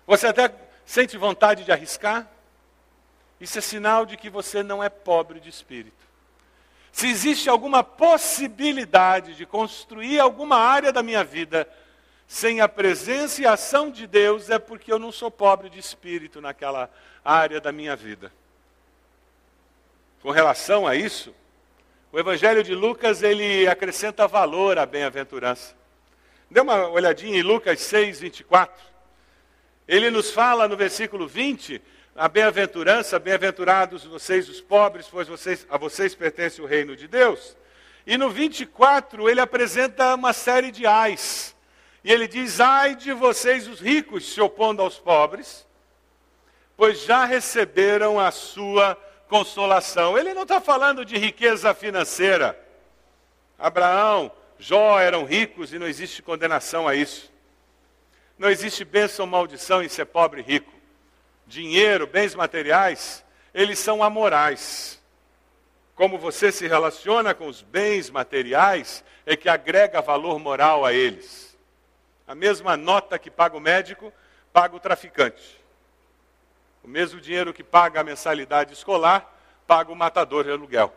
Você até sente vontade de arriscar? Isso é sinal de que você não é pobre de espírito. Se existe alguma possibilidade de construir alguma área da minha vida sem a presença e a ação de Deus, é porque eu não sou pobre de espírito naquela área da minha vida. Com relação a isso, o Evangelho de Lucas ele acrescenta valor à bem-aventurança. Dê uma olhadinha em Lucas 6, 24. Ele nos fala no versículo 20, a bem-aventurança, bem-aventurados vocês os pobres, pois vocês, a vocês pertence o reino de Deus. E no 24 ele apresenta uma série de ais. E ele diz: Ai de vocês os ricos, se opondo aos pobres, pois já receberam a sua consolação. Ele não está falando de riqueza financeira. Abraão, Jó eram ricos e não existe condenação a isso. Não existe bênção ou maldição em ser pobre e rico. Dinheiro, bens materiais, eles são amorais. Como você se relaciona com os bens materiais é que agrega valor moral a eles. A mesma nota que paga o médico, paga o traficante. O mesmo dinheiro que paga a mensalidade escolar, paga o matador de aluguel.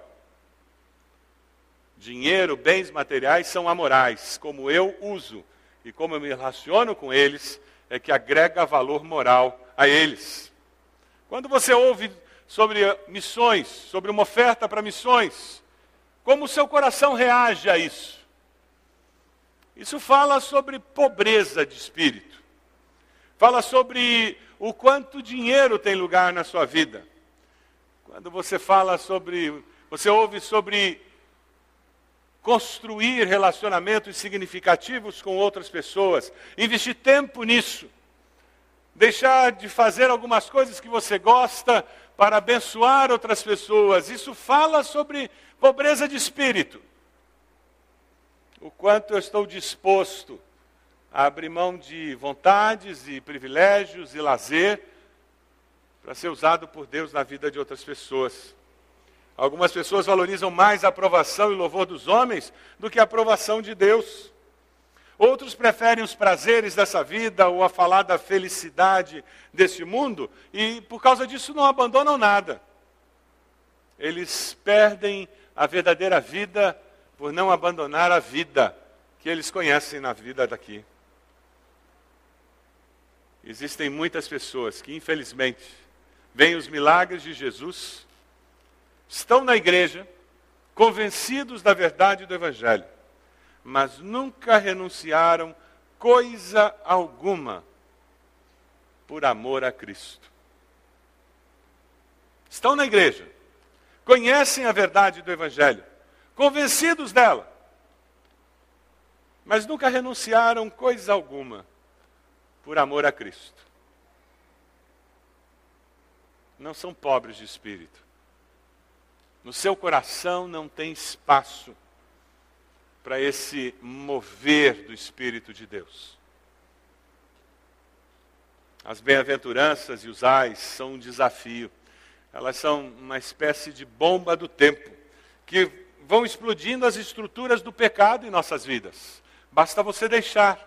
Dinheiro, bens materiais são amorais, como eu uso e como eu me relaciono com eles, é que agrega valor moral a eles. Quando você ouve sobre missões, sobre uma oferta para missões, como o seu coração reage a isso? Isso fala sobre pobreza de espírito. Fala sobre o quanto dinheiro tem lugar na sua vida. Quando você fala sobre, você ouve sobre construir relacionamentos significativos com outras pessoas, investir tempo nisso, deixar de fazer algumas coisas que você gosta para abençoar outras pessoas. Isso fala sobre pobreza de espírito. O quanto eu estou disposto a abrir mão de vontades e privilégios e lazer para ser usado por Deus na vida de outras pessoas. Algumas pessoas valorizam mais a aprovação e louvor dos homens do que a aprovação de Deus. Outros preferem os prazeres dessa vida ou a falar da felicidade desse mundo e, por causa disso, não abandonam nada. Eles perdem a verdadeira vida por não abandonar a vida que eles conhecem na vida daqui. Existem muitas pessoas que, infelizmente, veem os milagres de Jesus estão na igreja, convencidos da verdade do Evangelho, mas nunca renunciaram coisa alguma por amor a Cristo. Estão na igreja, conhecem a verdade do Evangelho, convencidos dela, mas nunca renunciaram coisa alguma por amor a Cristo. Não são pobres de espírito no seu coração não tem espaço para esse mover do Espírito de Deus. As bem-aventuranças e os ais são um desafio. Elas são uma espécie de bomba do tempo, que vão explodindo as estruturas do pecado em nossas vidas. Basta você deixar.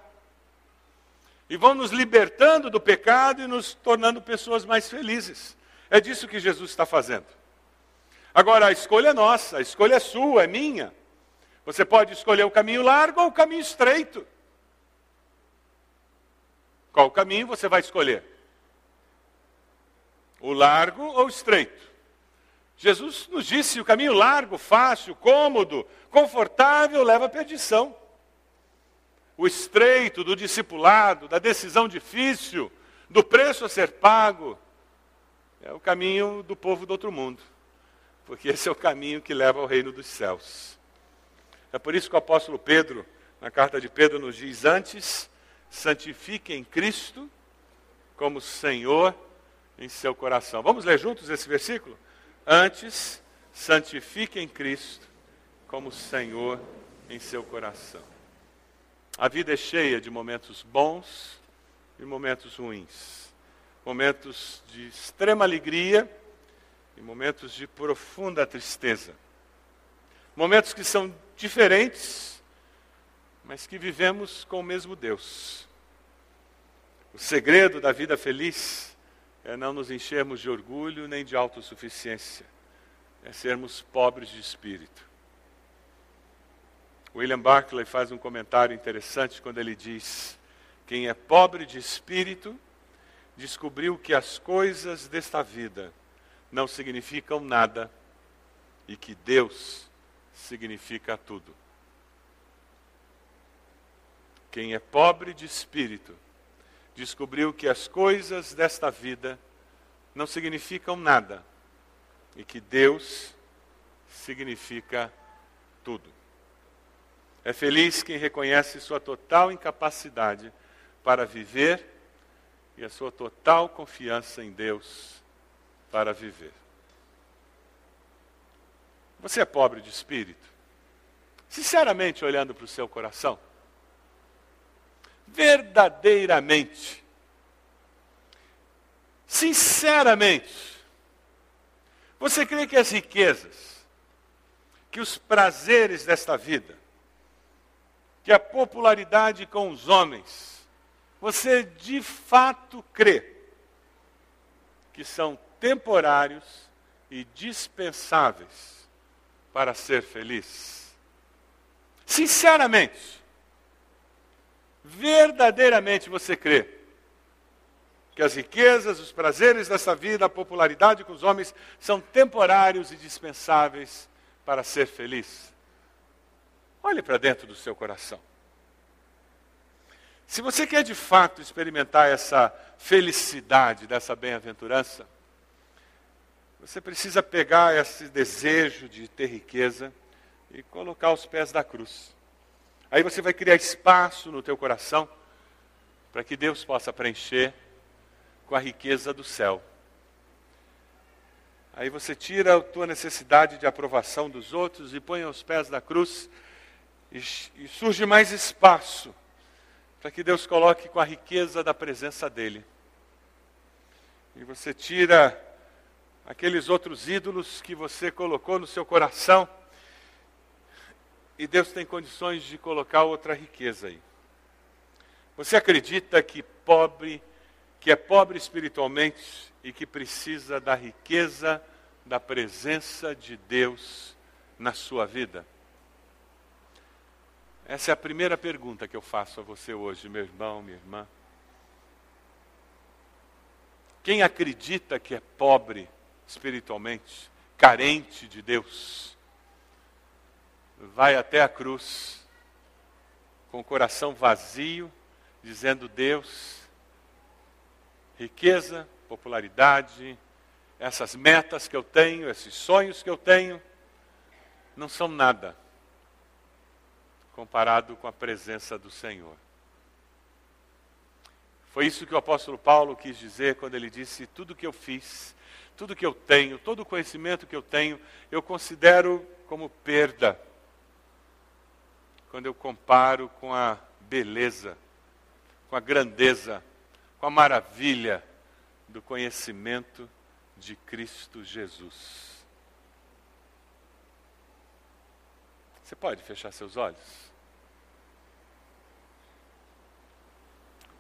E vão nos libertando do pecado e nos tornando pessoas mais felizes. É disso que Jesus está fazendo. Agora, a escolha é nossa, a escolha é sua, é minha. Você pode escolher o caminho largo ou o caminho estreito. Qual caminho você vai escolher? O largo ou o estreito? Jesus nos disse: o caminho largo, fácil, cômodo, confortável leva à perdição. O estreito do discipulado, da decisão difícil, do preço a ser pago, é o caminho do povo do outro mundo porque esse é o caminho que leva ao reino dos céus. É por isso que o apóstolo Pedro, na carta de Pedro, nos diz: Antes, santifiquem Cristo como Senhor em seu coração. Vamos ler juntos esse versículo? Antes, santifiquem Cristo como Senhor em seu coração. A vida é cheia de momentos bons e momentos ruins. Momentos de extrema alegria e momentos de profunda tristeza. Momentos que são diferentes, mas que vivemos com o mesmo Deus. O segredo da vida feliz é não nos enchermos de orgulho nem de autossuficiência, é sermos pobres de espírito. William Barclay faz um comentário interessante quando ele diz: Quem é pobre de espírito descobriu que as coisas desta vida não significam nada e que Deus significa tudo. Quem é pobre de espírito descobriu que as coisas desta vida não significam nada e que Deus significa tudo. É feliz quem reconhece sua total incapacidade para viver e a sua total confiança em Deus para viver. Você é pobre de espírito? Sinceramente, olhando para o seu coração, verdadeiramente, sinceramente, você crê que as riquezas, que os prazeres desta vida, que a popularidade com os homens, você de fato crê que são temporários e dispensáveis para ser feliz. Sinceramente, verdadeiramente você crê que as riquezas, os prazeres dessa vida, a popularidade com os homens são temporários e dispensáveis para ser feliz? Olhe para dentro do seu coração. Se você quer de fato experimentar essa felicidade dessa bem-aventurança, você precisa pegar esse desejo de ter riqueza, e colocar os pés da cruz. Aí você vai criar espaço no teu coração para que Deus possa preencher com a riqueza do céu. Aí você tira a tua necessidade de aprovação dos outros e põe aos pés da cruz e, e surge mais espaço para que Deus coloque com a riqueza da presença dele. E você tira aqueles outros ídolos que você colocou no seu coração, e Deus tem condições de colocar outra riqueza aí. Você acredita que pobre, que é pobre espiritualmente e que precisa da riqueza da presença de Deus na sua vida? Essa é a primeira pergunta que eu faço a você hoje, meu irmão, minha irmã. Quem acredita que é pobre espiritualmente, carente de Deus, vai até a cruz com o coração vazio, dizendo: Deus, riqueza, popularidade, essas metas que eu tenho, esses sonhos que eu tenho, não são nada comparado com a presença do Senhor. Foi isso que o apóstolo Paulo quis dizer quando ele disse: Tudo que eu fiz, tudo que eu tenho, todo o conhecimento que eu tenho, eu considero como perda. Quando eu comparo com a beleza, com a grandeza, com a maravilha do conhecimento de Cristo Jesus. Você pode fechar seus olhos?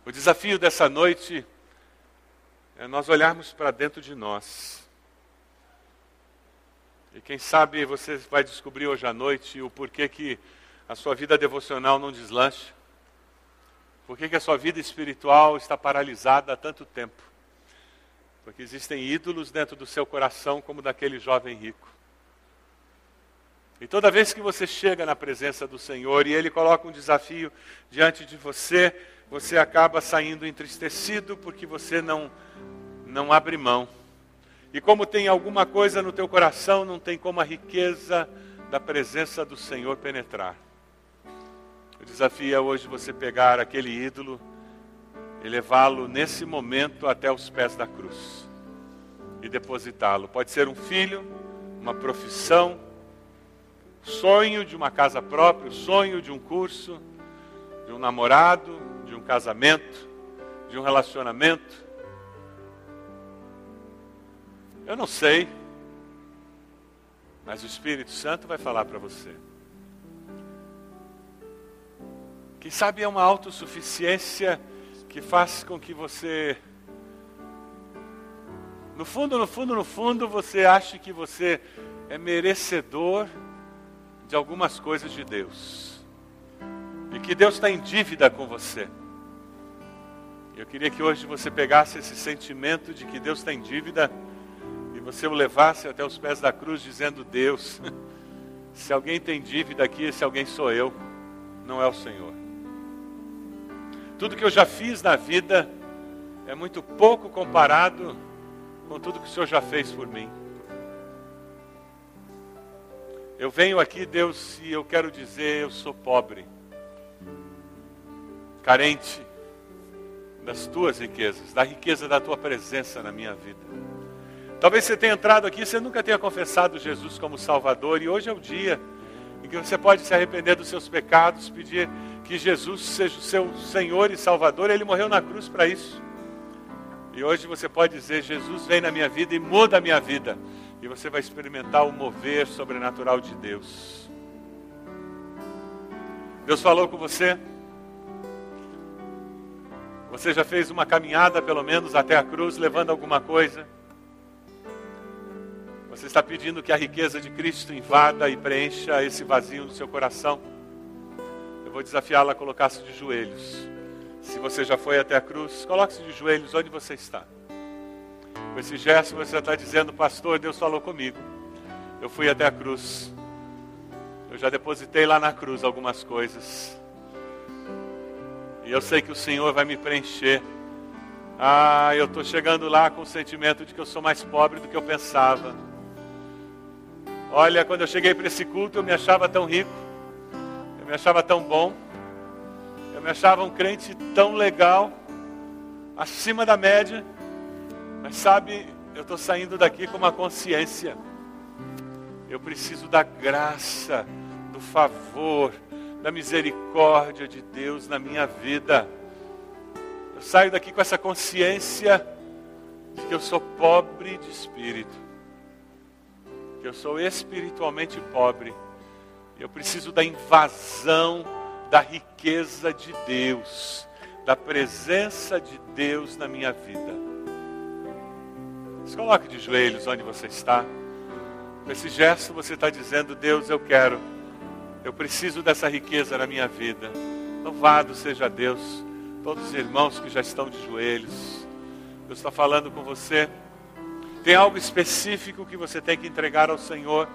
O desafio dessa noite é nós olharmos para dentro de nós. E quem sabe você vai descobrir hoje à noite o porquê que a sua vida devocional não deslancha. Por que a sua vida espiritual está paralisada há tanto tempo? Porque existem ídolos dentro do seu coração, como daquele jovem rico. E toda vez que você chega na presença do Senhor e Ele coloca um desafio diante de você, você acaba saindo entristecido porque você não, não abre mão. E como tem alguma coisa no teu coração, não tem como a riqueza da presença do Senhor penetrar. O desafio é hoje você pegar aquele ídolo e levá-lo nesse momento até os pés da cruz e depositá-lo. Pode ser um filho, uma profissão, sonho de uma casa própria, sonho de um curso, de um namorado, de um casamento, de um relacionamento. Eu não sei, mas o Espírito Santo vai falar para você. Quem sabe é uma autossuficiência que faz com que você, no fundo, no fundo, no fundo, você ache que você é merecedor de algumas coisas de Deus e que Deus está em dívida com você. Eu queria que hoje você pegasse esse sentimento de que Deus está em dívida e você o levasse até os pés da cruz dizendo: Deus, se alguém tem dívida aqui, esse alguém sou eu, não é o Senhor. Tudo que eu já fiz na vida é muito pouco comparado com tudo que o Senhor já fez por mim. Eu venho aqui, Deus, e eu quero dizer: eu sou pobre carente das tuas riquezas, da riqueza da tua presença na minha vida. Talvez você tenha entrado aqui você nunca tenha confessado Jesus como Salvador, e hoje é o dia em que você pode se arrepender dos seus pecados, pedir que Jesus seja o seu Senhor e Salvador, ele morreu na cruz para isso. E hoje você pode dizer: Jesus vem na minha vida e muda a minha vida. E você vai experimentar o mover sobrenatural de Deus. Deus falou com você? Você já fez uma caminhada, pelo menos, até a cruz, levando alguma coisa? Você está pedindo que a riqueza de Cristo invada e preencha esse vazio no seu coração? Eu vou desafiá-la a colocar-se de joelhos. Se você já foi até a cruz, coloque-se de joelhos onde você está. Com esse gesto você está dizendo, pastor, Deus falou comigo. Eu fui até a cruz. Eu já depositei lá na cruz algumas coisas. E eu sei que o Senhor vai me preencher. Ah, eu estou chegando lá com o sentimento de que eu sou mais pobre do que eu pensava. Olha, quando eu cheguei para esse culto, eu me achava tão rico, eu me achava tão bom, eu me achava um crente tão legal, acima da média, mas sabe, eu estou saindo daqui com uma consciência. Eu preciso da graça, do favor, da misericórdia de Deus na minha vida. Eu saio daqui com essa consciência de que eu sou pobre de espírito, que eu sou espiritualmente pobre. Eu preciso da invasão da riqueza de Deus, da presença de Deus na minha vida. Se coloque de joelhos onde você está. Com esse gesto você está dizendo, Deus, eu quero, eu preciso dessa riqueza na minha vida. Louvado seja Deus todos os irmãos que já estão de joelhos. Deus está falando com você. Tem algo específico que você tem que entregar ao Senhor.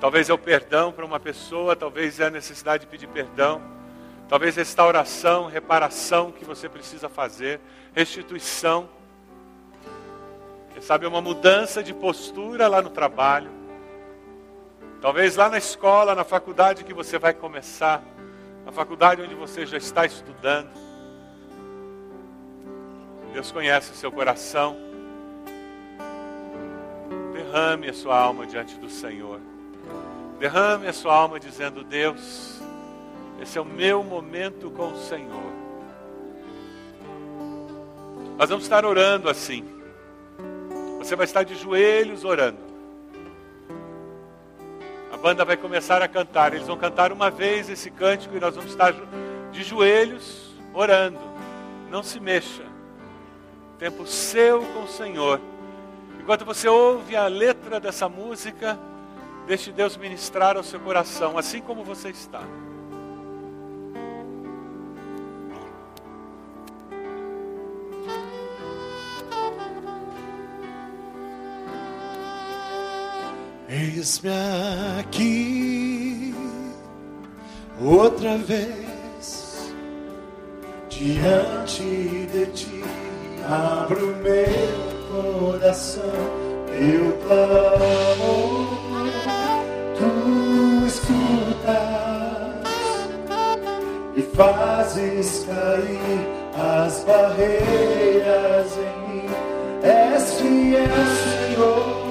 Talvez é o perdão para uma pessoa, talvez é a necessidade de pedir perdão. Talvez restauração, reparação que você precisa fazer, restituição. Quem sabe uma mudança de postura lá no trabalho. Talvez lá na escola, na faculdade que você vai começar, na faculdade onde você já está estudando. Deus conhece o seu coração. Derrame a sua alma diante do Senhor. Derrame a sua alma dizendo: Deus, esse é o meu momento com o Senhor. Nós vamos estar orando assim. Você vai estar de joelhos orando. Banda vai começar a cantar. Eles vão cantar uma vez esse cântico e nós vamos estar de joelhos orando. Não se mexa tempo seu com o Senhor. Enquanto você ouve a letra dessa música, deixe Deus ministrar ao seu coração, assim como você está. Eis-me aqui outra vez diante de ti. Abro meu coração, eu clamo, tu escutas e fazes cair as barreiras em mim. És fiel, Senhor,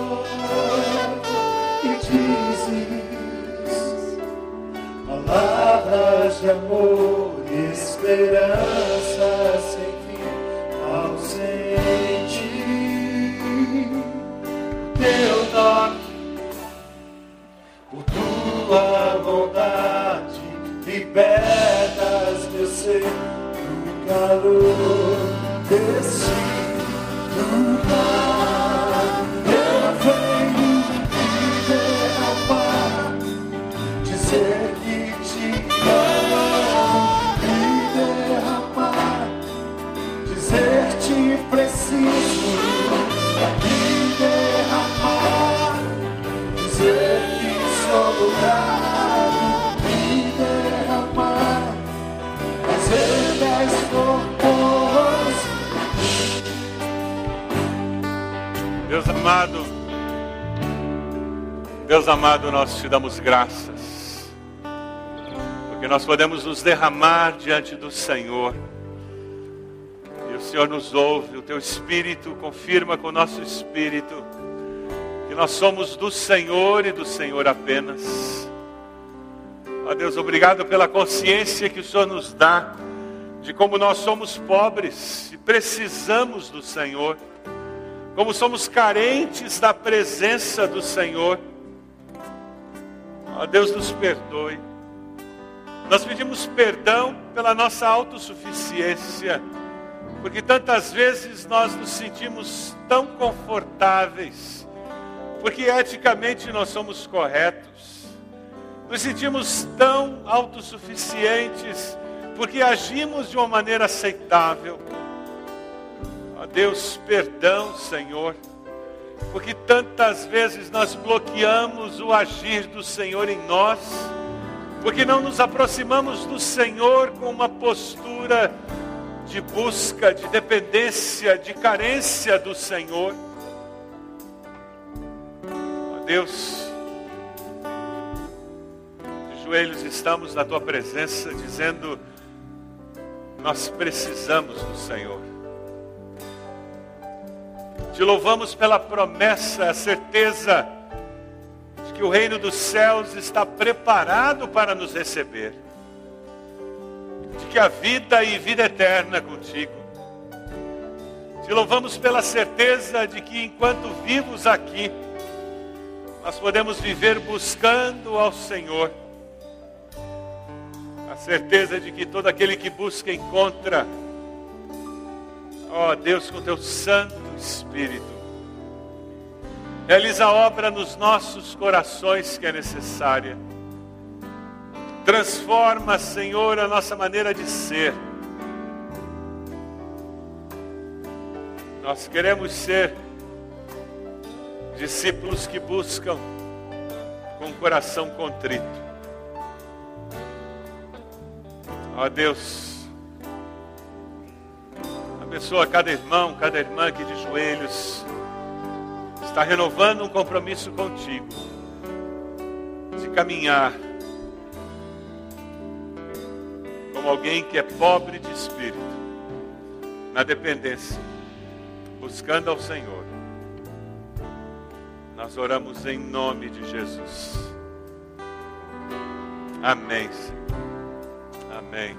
de amor esperança, Senhor ausente. Teu toque, por tua bondade, libertas meu ser do calor desse lugar. Amado, Deus amado, nós te damos graças, porque nós podemos nos derramar diante do Senhor. E o Senhor nos ouve, o teu Espírito confirma com o nosso Espírito que nós somos do Senhor e do Senhor apenas. Ó Deus, obrigado pela consciência que o Senhor nos dá de como nós somos pobres e precisamos do Senhor, como somos carentes da presença do Senhor. Ó Deus, nos perdoe. Nós pedimos perdão pela nossa autossuficiência, porque tantas vezes nós nos sentimos tão confortáveis, porque eticamente nós somos corretos, nos sentimos tão autossuficientes, porque agimos de uma maneira aceitável. Ó Deus, perdão, Senhor, porque tantas vezes nós bloqueamos o agir do Senhor em nós, porque não nos aproximamos do Senhor com uma postura de busca, de dependência, de carência do Senhor. Ó Deus, joelhos estamos na tua presença, dizendo: Nós precisamos do Senhor. Te louvamos pela promessa, a certeza de que o reino dos céus está preparado para nos receber, de que a vida e vida eterna contigo. Te louvamos pela certeza de que enquanto vivos aqui, nós podemos viver buscando ao Senhor. A certeza de que todo aquele que busca encontra. Ó oh, Deus, com teu Santo Espírito. Realiza a obra nos nossos corações que é necessária. Transforma, Senhor, a nossa maneira de ser. Nós queremos ser discípulos que buscam com o coração contrito. Ó Deus, abençoa cada irmão, cada irmã aqui de joelhos, está renovando um compromisso contigo, de caminhar como alguém que é pobre de espírito, na dependência, buscando ao Senhor nós oramos em nome de Jesus. Amém, Senhor. Amém.